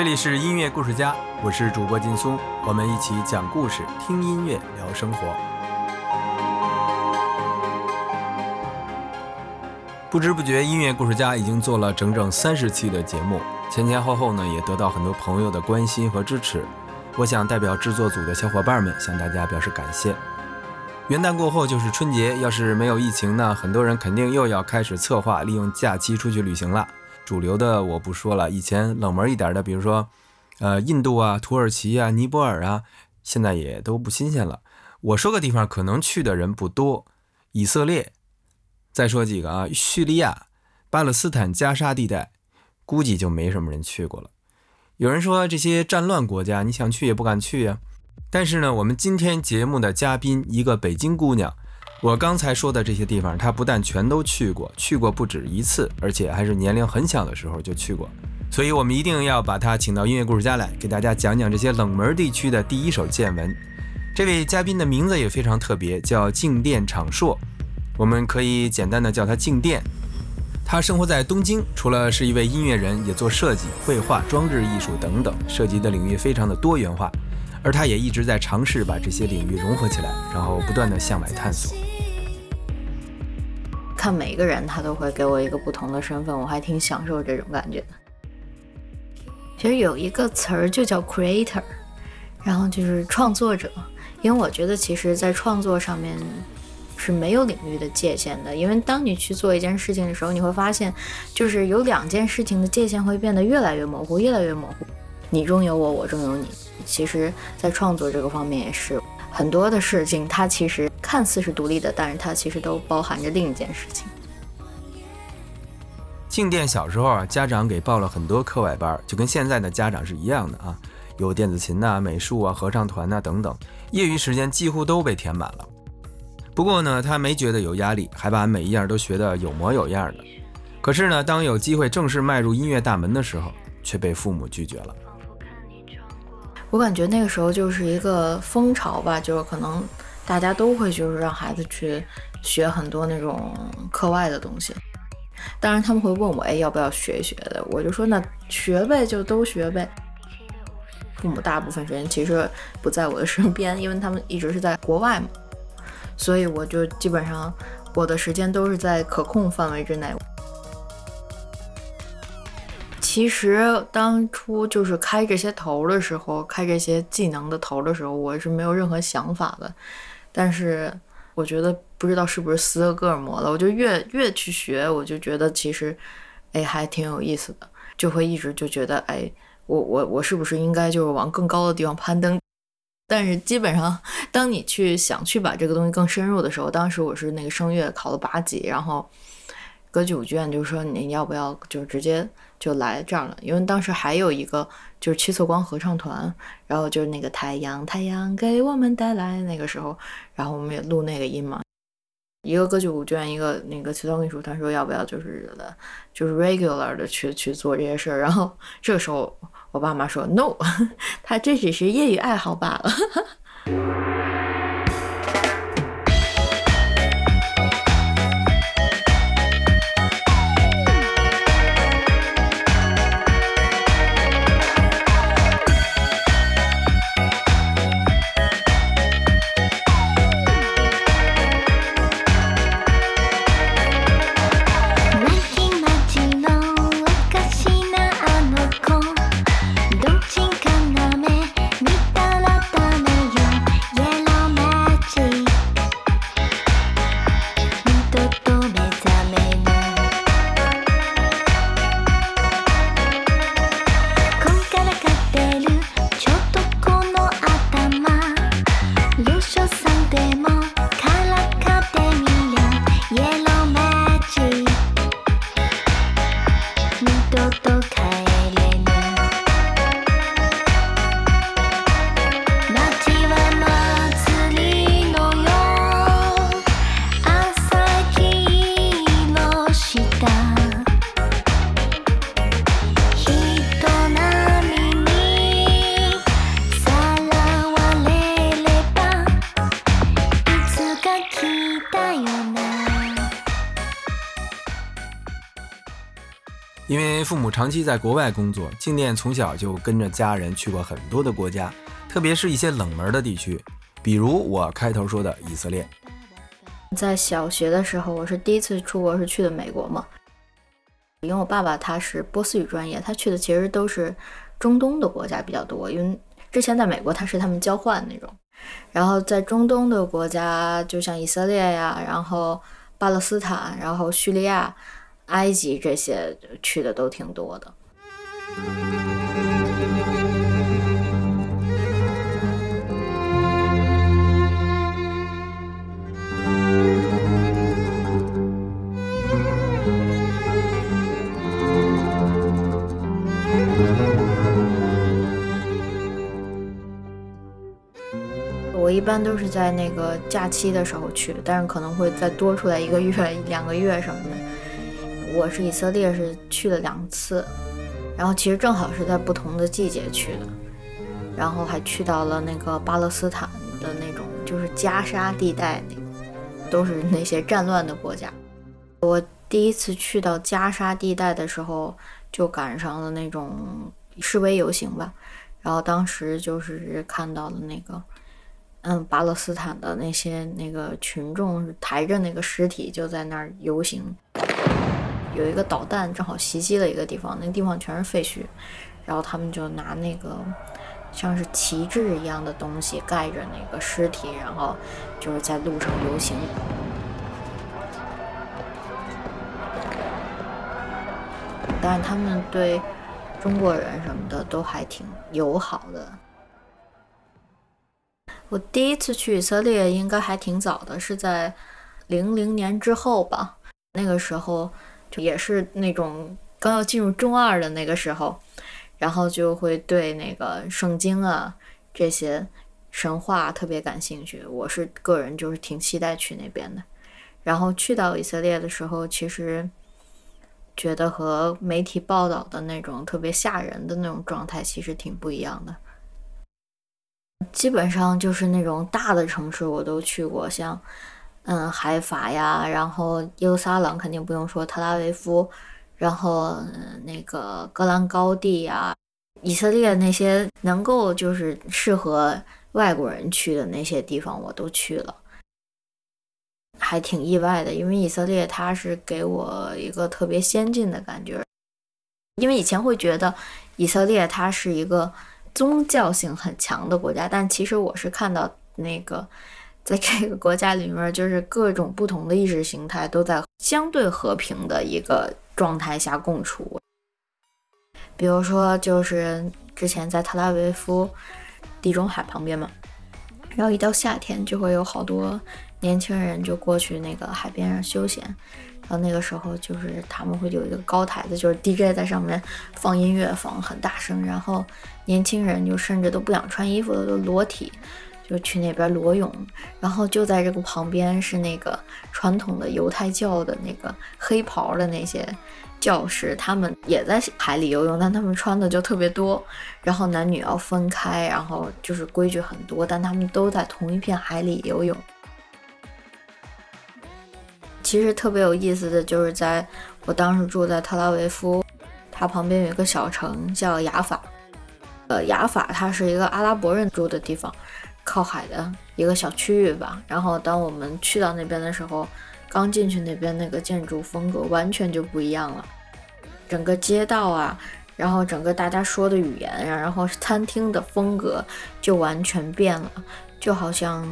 这里是音乐故事家，我是主播劲松，我们一起讲故事、听音乐、聊生活。不知不觉，音乐故事家已经做了整整三十期的节目，前前后后呢，也得到很多朋友的关心和支持。我想代表制作组的小伙伴们向大家表示感谢。元旦过后就是春节，要是没有疫情呢，很多人肯定又要开始策划利用假期出去旅行了。主流的我不说了，以前冷门一点的，比如说，呃，印度啊、土耳其啊、尼泊尔啊，现在也都不新鲜了。我说个地方可能去的人不多，以色列。再说几个啊，叙利亚、巴勒斯坦加沙地带，估计就没什么人去过了。有人说这些战乱国家，你想去也不敢去呀。但是呢，我们今天节目的嘉宾，一个北京姑娘。我刚才说的这些地方，他不但全都去过，去过不止一次，而且还是年龄很小的时候就去过。所以，我们一定要把他请到音乐故事家来，给大家讲讲这些冷门地区的第一手见闻。这位嘉宾的名字也非常特别，叫静电场硕，我们可以简单的叫他静电。他生活在东京，除了是一位音乐人，也做设计、绘画、装置艺术等等，涉及的领域非常的多元化。而他也一直在尝试把这些领域融合起来，然后不断的向外探索。看每一个人，他都会给我一个不同的身份，我还挺享受这种感觉的。其实有一个词儿就叫 creator，然后就是创作者。因为我觉得，其实，在创作上面是没有领域的界限的。因为当你去做一件事情的时候，你会发现，就是有两件事情的界限会变得越来越模糊，越来越模糊。你中有我，我中有你。其实，在创作这个方面也是。很多的事情，它其实看似是独立的，但是它其实都包含着另一件事情。静电小时候啊，家长给报了很多课外班，就跟现在的家长是一样的啊，有电子琴呐、美术啊、合唱团呐等等，业余时间几乎都被填满了。不过呢，他没觉得有压力，还把每一样都学得有模有样的。可是呢，当有机会正式迈入音乐大门的时候，却被父母拒绝了。我感觉那个时候就是一个风潮吧，就是可能大家都会就是让孩子去学很多那种课外的东西。当然他们会问我，哎，要不要学一学的？我就说那学呗，就都学呗。父母大部分时间其实不在我的身边，因为他们一直是在国外嘛，所以我就基本上我的时间都是在可控范围之内。其实当初就是开这些头的时候，开这些技能的头的时候，我是没有任何想法的。但是我觉得不知道是不是斯德哥尔摩了，我就越越去学，我就觉得其实，哎，还挺有意思的，就会一直就觉得，哎，我我我是不是应该就是往更高的地方攀登？但是基本上，当你去想去把这个东西更深入的时候，当时我是那个声乐考了八级，然后歌剧舞剧院就说你要不要就直接。就来这儿了，因为当时还有一个就是七色光合唱团，然后就是那个太阳，太阳给我们带来那个时候，然后我们也录那个音嘛。一个歌剧舞剧院，一个那个七色光艺术团说要不要就是就是 regular 的去去做这些事儿，然后这个时候我爸妈说 no，他这只是业余爱好罢了。父母长期在国外工作，静电从小就跟着家人去过很多的国家，特别是一些冷门的地区，比如我开头说的以色列。在小学的时候，我是第一次出国，是去的美国嘛。因为我爸爸他是波斯语专业，他去的其实都是中东的国家比较多。因为之前在美国他是他们交换那种，然后在中东的国家，就像以色列呀，然后巴勒斯坦，然后叙利亚、埃及这些去的都挺多的。我一般都是在那个假期的时候去，但是可能会再多出来一个月、两个月什么的。我是以色列是去了两次，然后其实正好是在不同的季节去的，然后还去到了那个巴勒斯坦的那种就是加沙地带，那都是那些战乱的国家。我第一次去到加沙地带的时候，就赶上了那种示威游行吧，然后当时就是看到了那个。嗯，巴勒斯坦的那些那个群众抬着那个尸体就在那儿游行，有一个导弹正好袭击了一个地方，那地方全是废墟，然后他们就拿那个像是旗帜一样的东西盖着那个尸体，然后就是在路上游行，但是他们对中国人什么的都还挺友好的。我第一次去以色列应该还挺早的，是在零零年之后吧。那个时候也是那种刚要进入中二的那个时候，然后就会对那个圣经啊这些神话特别感兴趣。我是个人就是挺期待去那边的。然后去到以色列的时候，其实觉得和媒体报道的那种特别吓人的那种状态其实挺不一样的。基本上就是那种大的城市我都去过，像嗯海法呀，然后耶路撒冷肯定不用说，特拉维夫，然后那个戈兰高地呀，以色列那些能够就是适合外国人去的那些地方我都去了，还挺意外的，因为以色列它是给我一个特别先进的感觉，因为以前会觉得以色列它是一个。宗教性很强的国家，但其实我是看到那个，在这个国家里面，就是各种不同的意识形态都在相对和平的一个状态下共处。比如说，就是之前在特拉维夫，地中海旁边嘛，然后一到夏天就会有好多年轻人就过去那个海边上休闲，然后那个时候就是他们会有一个高台子，就是 DJ 在上面放音乐，放很大声，然后。年轻人就甚至都不想穿衣服了，都裸体就去那边裸泳。然后就在这个旁边是那个传统的犹太教的那个黑袍的那些教士，他们也在海里游泳，但他们穿的就特别多。然后男女要分开，然后就是规矩很多，但他们都在同一片海里游泳。其实特别有意思的就是在我当时住在特拉维夫，它旁边有一个小城叫雅法。呃，雅法它是一个阿拉伯人住的地方，靠海的一个小区域吧。然后当我们去到那边的时候，刚进去那边那个建筑风格完全就不一样了，整个街道啊，然后整个大家说的语言呀，然后餐厅的风格就完全变了，就好像，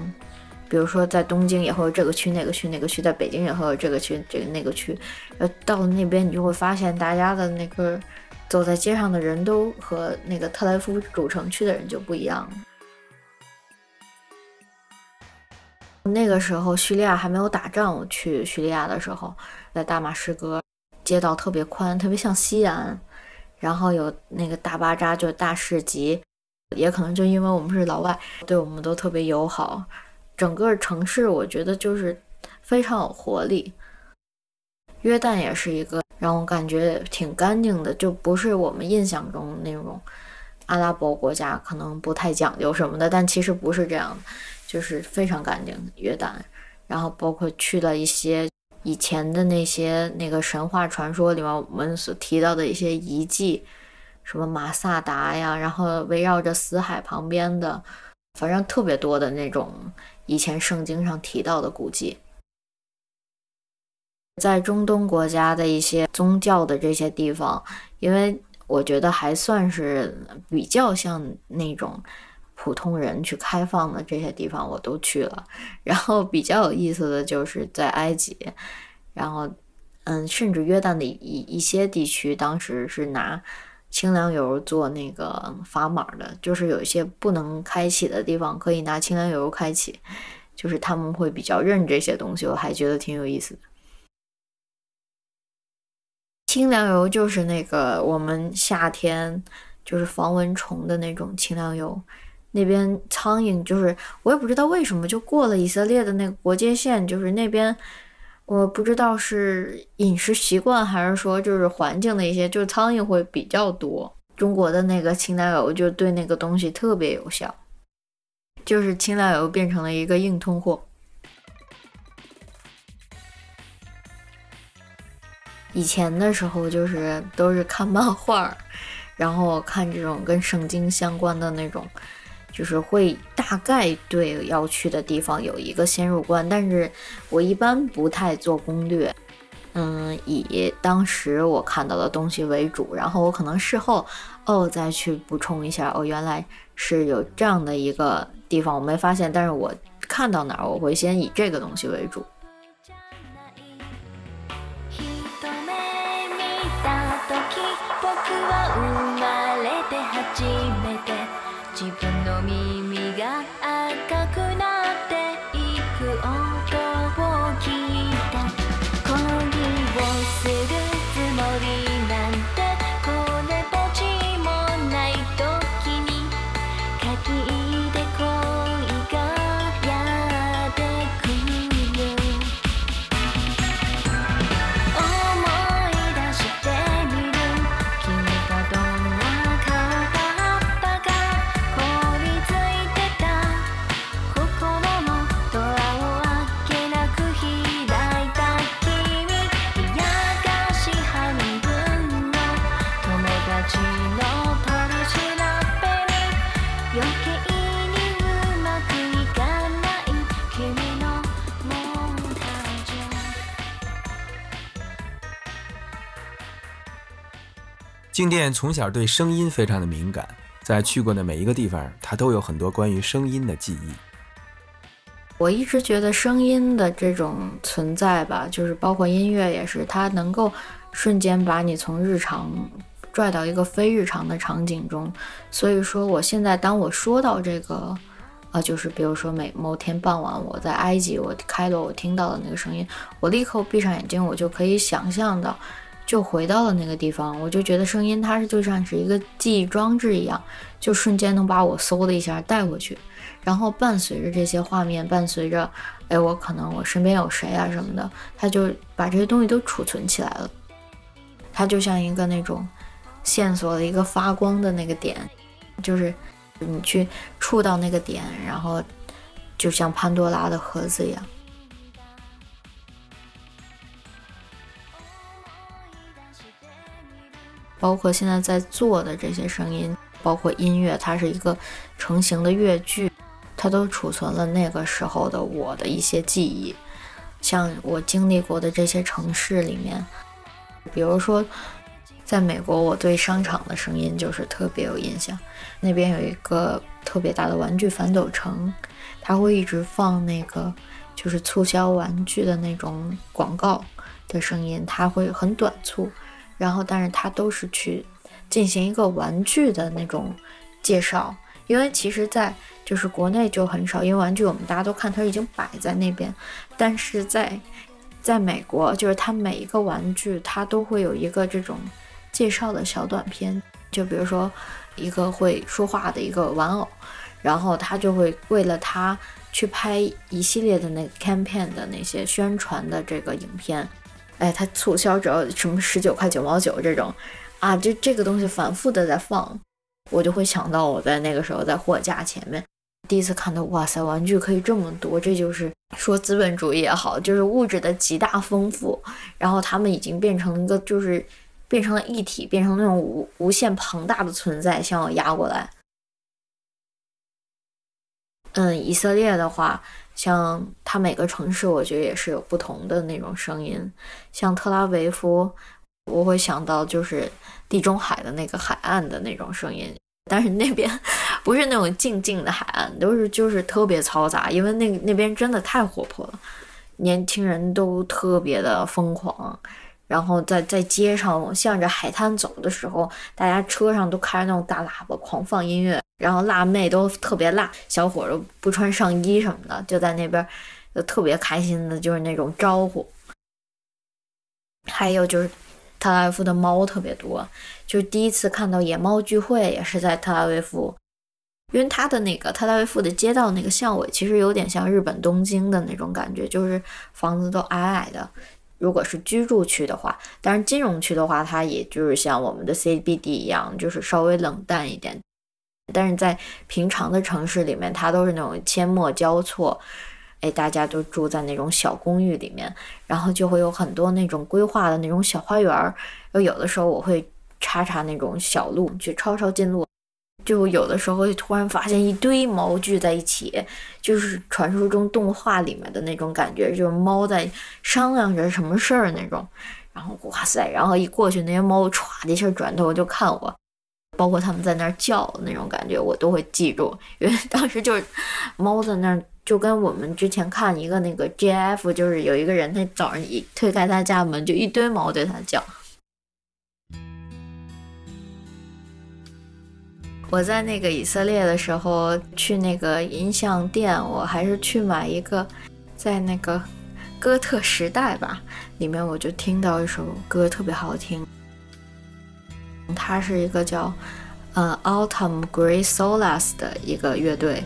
比如说在东京也会有这个区那个区那个区，在北京也会有这个区这个那个区，呃，到了那边你就会发现大家的那个。走在街上的人都和那个特莱夫主城区的人就不一样了。那个时候叙利亚还没有打仗，我去叙利亚的时候，在大马士革，街道特别宽，特别像西安，然后有那个大巴扎，就是大市集，也可能就因为我们是老外，对我们都特别友好。整个城市我觉得就是非常有活力。约旦也是一个。让我感觉挺干净的，就不是我们印象中那种阿拉伯国家可能不太讲究什么的，但其实不是这样，就是非常干净的。约旦，然后包括去了一些以前的那些那个神话传说里面我们所提到的一些遗迹，什么马萨达呀，然后围绕着死海旁边的，反正特别多的那种以前圣经上提到的古迹。在中东国家的一些宗教的这些地方，因为我觉得还算是比较像那种普通人去开放的这些地方，我都去了。然后比较有意思的就是在埃及，然后嗯，甚至约旦的一一些地区，当时是拿清凉油做那个砝码的，就是有一些不能开启的地方，可以拿清凉油开启，就是他们会比较认这些东西，我还觉得挺有意思的。清凉油就是那个我们夏天就是防蚊虫的那种清凉油。那边苍蝇就是我也不知道为什么就过了以色列的那个国界线，就是那边我不知道是饮食习惯还是说就是环境的一些，就是苍蝇会比较多。中国的那个清凉油就对那个东西特别有效，就是清凉油变成了一个硬通货。以前的时候就是都是看漫画，然后看这种跟圣经相关的那种，就是会大概对要去的地方有一个先入观，但是我一般不太做攻略，嗯，以当时我看到的东西为主，然后我可能事后哦再去补充一下，哦原来是有这样的一个地方我没发现，但是我看到哪儿我会先以这个东西为主。静电从小对声音非常的敏感，在去过的每一个地方，他都有很多关于声音的记忆。我一直觉得声音的这种存在吧，就是包括音乐也是，它能够瞬间把你从日常拽到一个非日常的场景中。所以说，我现在当我说到这个，呃，就是比如说每某天傍晚我在埃及，我开罗我听到的那个声音，我立刻闭上眼睛，我就可以想象到。就回到了那个地方，我就觉得声音它是就像是一个记忆装置一样，就瞬间能把我嗖的一下带过去，然后伴随着这些画面，伴随着，哎，我可能我身边有谁啊什么的，它就把这些东西都储存起来了。它就像一个那种线索的一个发光的那个点，就是你去触到那个点，然后就像潘多拉的盒子一样。包括现在在做的这些声音，包括音乐，它是一个成型的乐句，它都储存了那个时候的我的一些记忆。像我经历过的这些城市里面，比如说在美国，我对商场的声音就是特别有印象。那边有一个特别大的玩具反斗城，它会一直放那个就是促销玩具的那种广告的声音，它会很短促。然后，但是它都是去进行一个玩具的那种介绍，因为其实，在就是国内就很少，因为玩具我们大家都看它已经摆在那边，但是在在美国，就是它每一个玩具它都会有一个这种介绍的小短片，就比如说一个会说话的一个玩偶，然后他就会为了它去拍一系列的那个 campaign 的那些宣传的这个影片。哎，它促销只要什么十九块九毛九这种，啊，这这个东西反复的在放，我就会想到我在那个时候在货架前面第一次看到，哇塞，玩具可以这么多，这就是说资本主义也好，就是物质的极大丰富，然后他们已经变成一个，就是变成了一体，变成那种无无限庞大的存在向我压过来。嗯，以色列的话，像它每个城市，我觉得也是有不同的那种声音。像特拉维夫，我会想到就是地中海的那个海岸的那种声音。但是那边 不是那种静静的海岸，都是就是特别嘈杂，因为那那边真的太活泼了，年轻人都特别的疯狂，然后在在街上向着海滩走的时候，大家车上都开着那种大喇叭狂放音乐，然后辣妹都特别辣，小伙都不穿上衣什么的，就在那边就特别开心的，就是那种招呼，还有就是。特拉维夫的猫特别多，就是第一次看到野猫聚会也是在特拉维夫，因为它的那个特拉维夫的街道那个巷尾其实有点像日本东京的那种感觉，就是房子都矮矮的。如果是居住区的话，但是金融区的话，它也就是像我们的 CBD 一样，就是稍微冷淡一点。但是在平常的城市里面，它都是那种阡陌交错。哎，大家都住在那种小公寓里面，然后就会有很多那种规划的那种小花园儿。有的时候我会插插那种小路，去抄抄近路。就有的时候会突然发现一堆猫聚在一起，就是传说中动画里面的那种感觉，就是猫在商量着什么事儿那种。然后哇塞，然后一过去，那些猫歘的一下转头就看我，包括它们在那儿叫那种感觉，我都会记住，因为当时就是猫在那儿。就跟我们之前看一个那个 GF，就是有一个人，他早上一推开他家门，就一堆猫对他叫。我在那个以色列的时候去那个音像店，我还是去买一个，在那个哥特时代吧，里面我就听到一首歌特别好听，它是一个叫呃 Autumn Gray Solas 的一个乐队。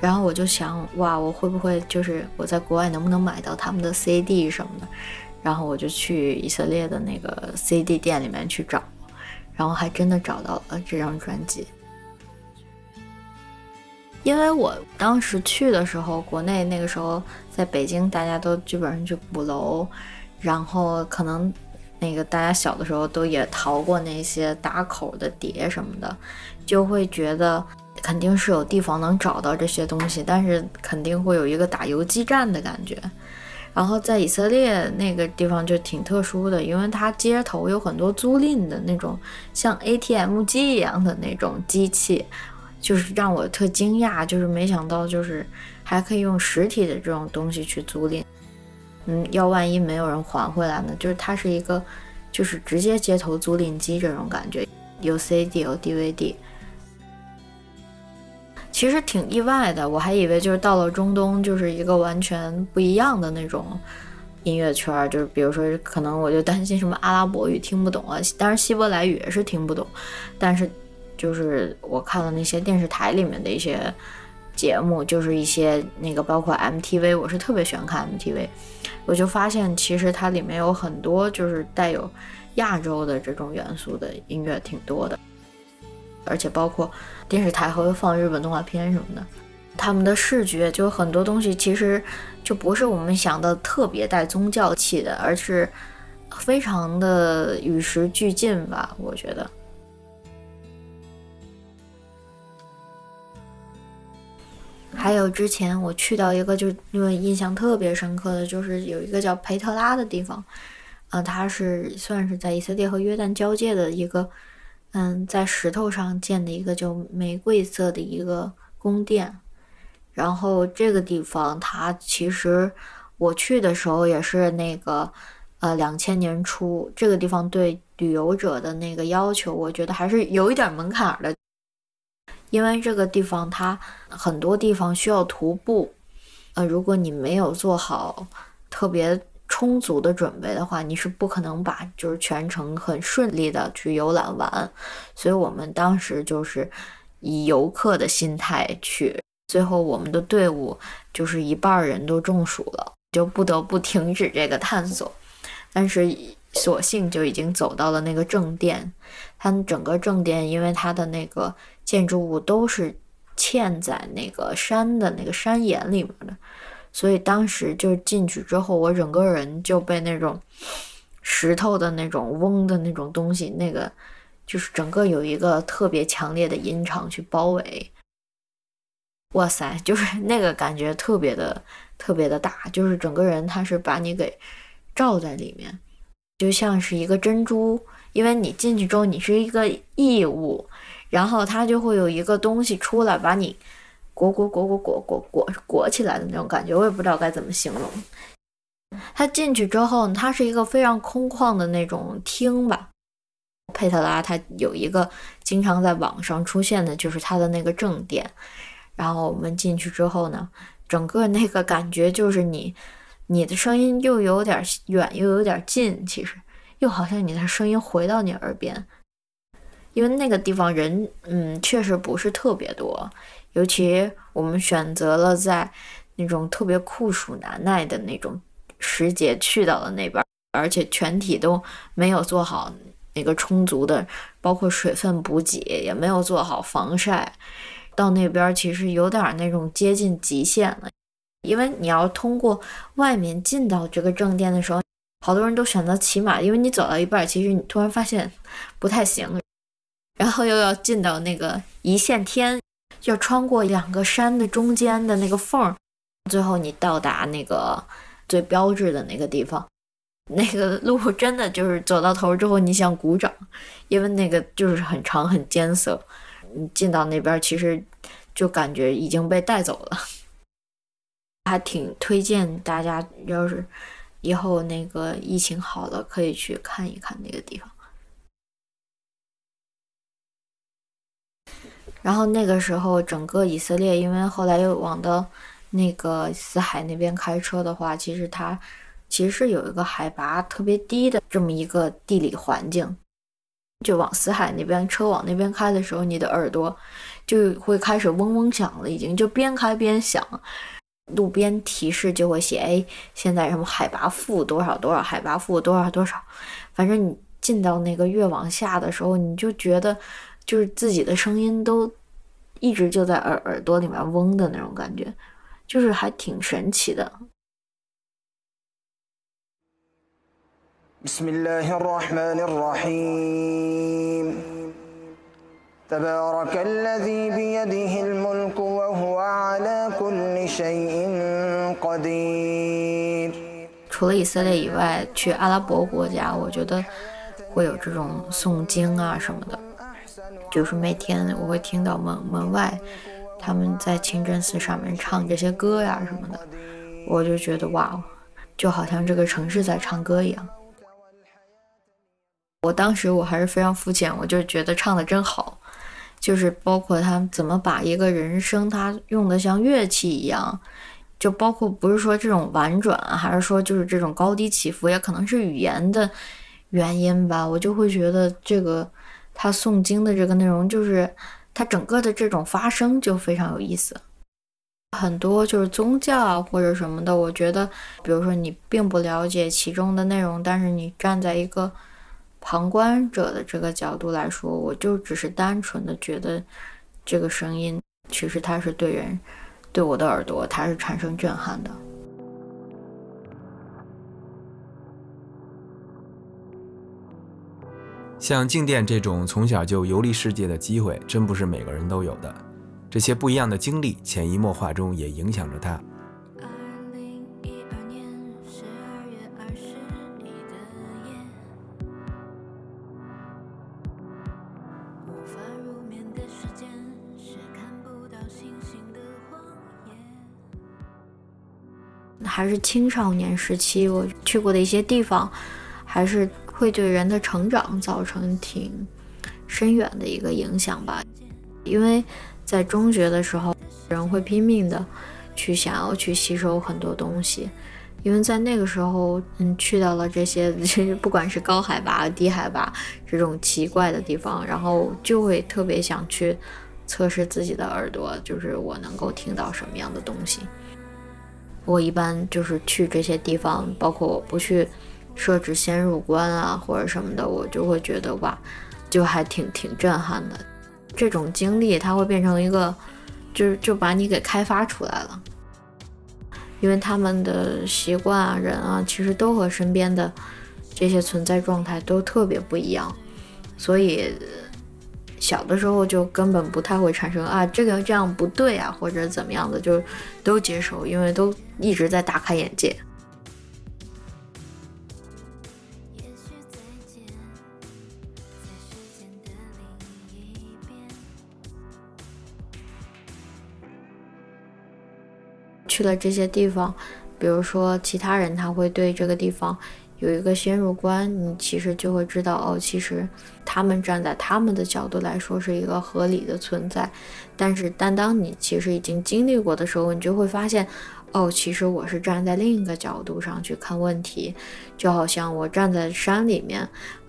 然后我就想，哇，我会不会就是我在国外能不能买到他们的 CD 什么的？然后我就去以色列的那个 CD 店里面去找，然后还真的找到了这张专辑。因为我当时去的时候，国内那个时候在北京，大家都基本上去鼓楼，然后可能。那个大家小的时候都也淘过那些打口的碟什么的，就会觉得肯定是有地方能找到这些东西，但是肯定会有一个打游击战的感觉。然后在以色列那个地方就挺特殊的，因为它街头有很多租赁的那种像 ATM 机一样的那种机器，就是让我特惊讶，就是没想到就是还可以用实体的这种东西去租赁。嗯，要万一没有人还回来呢？就是它是一个，就是直接街头租赁机这种感觉，有 CD 有 DVD，其实挺意外的。我还以为就是到了中东就是一个完全不一样的那种音乐圈，就是比如说可能我就担心什么阿拉伯语听不懂啊，当然希伯来语也是听不懂，但是就是我看了那些电视台里面的一些节目，就是一些那个包括 MTV，我是特别喜欢看 MTV。我就发现，其实它里面有很多就是带有亚洲的这种元素的音乐挺多的，而且包括电视台还会放日本动画片什么的。他们的视觉就很多东西其实就不是我们想的特别带宗教气的，而是非常的与时俱进吧，我觉得。还有之前我去到一个，就因为印象特别深刻的就是有一个叫培特拉的地方，呃，它是算是在以色列和约旦交界的一个，嗯，在石头上建的一个就玫瑰色的一个宫殿。然后这个地方它其实我去的时候也是那个，呃，两千年初，这个地方对旅游者的那个要求，我觉得还是有一点门槛的。因为这个地方它很多地方需要徒步，呃，如果你没有做好特别充足的准备的话，你是不可能把就是全程很顺利的去游览完。所以我们当时就是以游客的心态去，最后我们的队伍就是一半人都中暑了，就不得不停止这个探索。但是索性就已经走到了那个正殿，它整个正殿因为它的那个。建筑物都是嵌在那个山的那个山岩里面的，所以当时就进去之后，我整个人就被那种石头的那种嗡的那种东西，那个就是整个有一个特别强烈的音场去包围。哇塞，就是那个感觉特别的特别的大，就是整个人他是把你给罩在里面，就像是一个珍珠，因为你进去之后你是一个异物。然后它就会有一个东西出来，把你裹裹裹裹裹裹裹裹起来的那种感觉，我也不知道该怎么形容。他进去之后，它是一个非常空旷的那种厅吧。佩特拉他有一个经常在网上出现的，就是他的那个正殿。然后我们进去之后呢，整个那个感觉就是你你的声音又有点远又有点近，其实又好像你的声音回到你耳边。因为那个地方人，嗯，确实不是特别多，尤其我们选择了在那种特别酷暑难耐的那种时节去到了那边，而且全体都没有做好那个充足的，包括水分补给，也没有做好防晒，到那边其实有点那种接近极限了。因为你要通过外面进到这个正殿的时候，好多人都选择骑马，因为你走到一半，其实你突然发现不太行。然后又要进到那个一线天，要穿过两个山的中间的那个缝儿，最后你到达那个最标志的那个地方，那个路真的就是走到头之后你想鼓掌，因为那个就是很长很艰涩。你进到那边其实就感觉已经被带走了，还挺推荐大家，要是以后那个疫情好了，可以去看一看那个地方。然后那个时候，整个以色列，因为后来又往到那个死海那边开车的话，其实它其实是有一个海拔特别低的这么一个地理环境。就往死海那边车往那边开的时候，你的耳朵就会开始嗡嗡响了，已经就边开边响。路边提示就会写：哎，现在什么海拔负多少多少，海拔负多少多少。反正你进到那个越往下的时候，你就觉得。就是自己的声音都一直就在耳耳朵里面嗡的那种感觉，就是还挺神奇的。除了以色列以外，去阿拉伯国家，我觉得会有这种诵经啊什么的。就是每天我会听到门门外他们在清真寺上面唱这些歌呀什么的，我就觉得哇，就好像这个城市在唱歌一样。我当时我还是非常肤浅，我就觉得唱的真好，就是包括他怎么把一个人声他用的像乐器一样，就包括不是说这种婉转，还是说就是这种高低起伏，也可能是语言的原因吧，我就会觉得这个。他诵经的这个内容，就是他整个的这种发声就非常有意思。很多就是宗教啊或者什么的，我觉得，比如说你并不了解其中的内容，但是你站在一个旁观者的这个角度来说，我就只是单纯的觉得这个声音其实它是对人，对我的耳朵它是产生震撼的。像静电这种从小就游历世界的机会，真不是每个人都有的。这些不一样的经历，潜移默化中也影响着他。还是青少年时期，我去过的一些地方，还是。会对人的成长造成挺深远的一个影响吧。因为在中学的时候，人会拼命的去想要去吸收很多东西，因为在那个时候，嗯，去到了这些，不管是高海拔、低海拔这种奇怪的地方，然后就会特别想去测试自己的耳朵，就是我能够听到什么样的东西。我一般就是去这些地方，包括我不去设置先入关啊或者什么的，我就会觉得哇，就还挺挺震撼的。这种经历它会变成一个，就是就把你给开发出来了，因为他们的习惯啊、人啊，其实都和身边的这些存在状态都特别不一样，所以。小的时候就根本不太会产生啊，这个这样不对啊，或者怎么样的，就都接受，因为都一直在大开眼界。去了这些地方，比如说其他人他会对这个地方。有一个先入观，你其实就会知道哦，其实他们站在他们的角度来说是一个合理的存在。但是，但当你其实已经经历过的时候，你就会发现，哦，其实我是站在另一个角度上去看问题。就好像我站在山里面，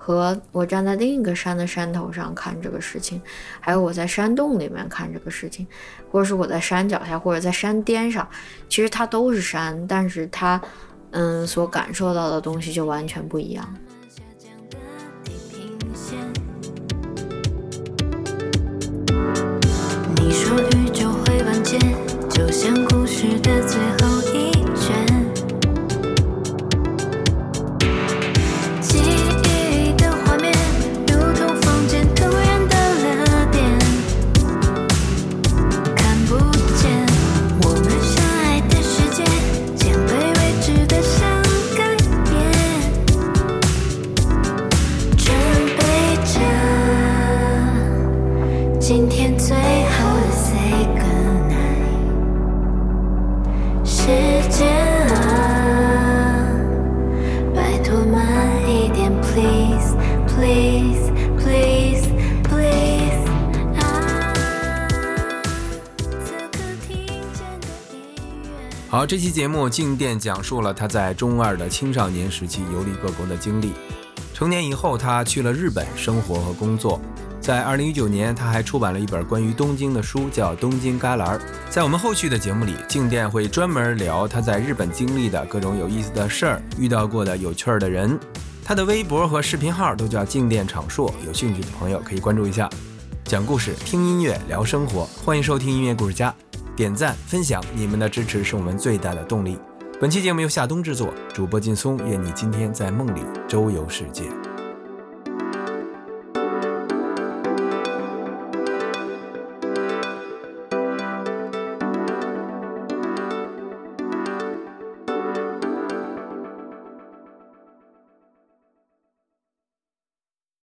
和我站在另一个山的山头上看这个事情，还有我在山洞里面看这个事情，或者是我在山脚下，或者在山巅上，其实它都是山，但是它。嗯，所感受到的东西就完全不一样。好，这期节目静电讲述了他在中二的青少年时期游历各国的经历。成年以后，他去了日本生活和工作。在二零一九年，他还出版了一本关于东京的书，叫《东京旮旯》。在我们后续的节目里，静电会专门聊他在日本经历的各种有意思的事儿，遇到过的有趣儿的人。他的微博和视频号都叫静电场硕，有兴趣的朋友可以关注一下。讲故事、听音乐、聊生活，欢迎收听音乐故事家。点赞分享，你们的支持是我们最大的动力。本期节目由夏冬制作，主播劲松，愿你今天在梦里周游世界。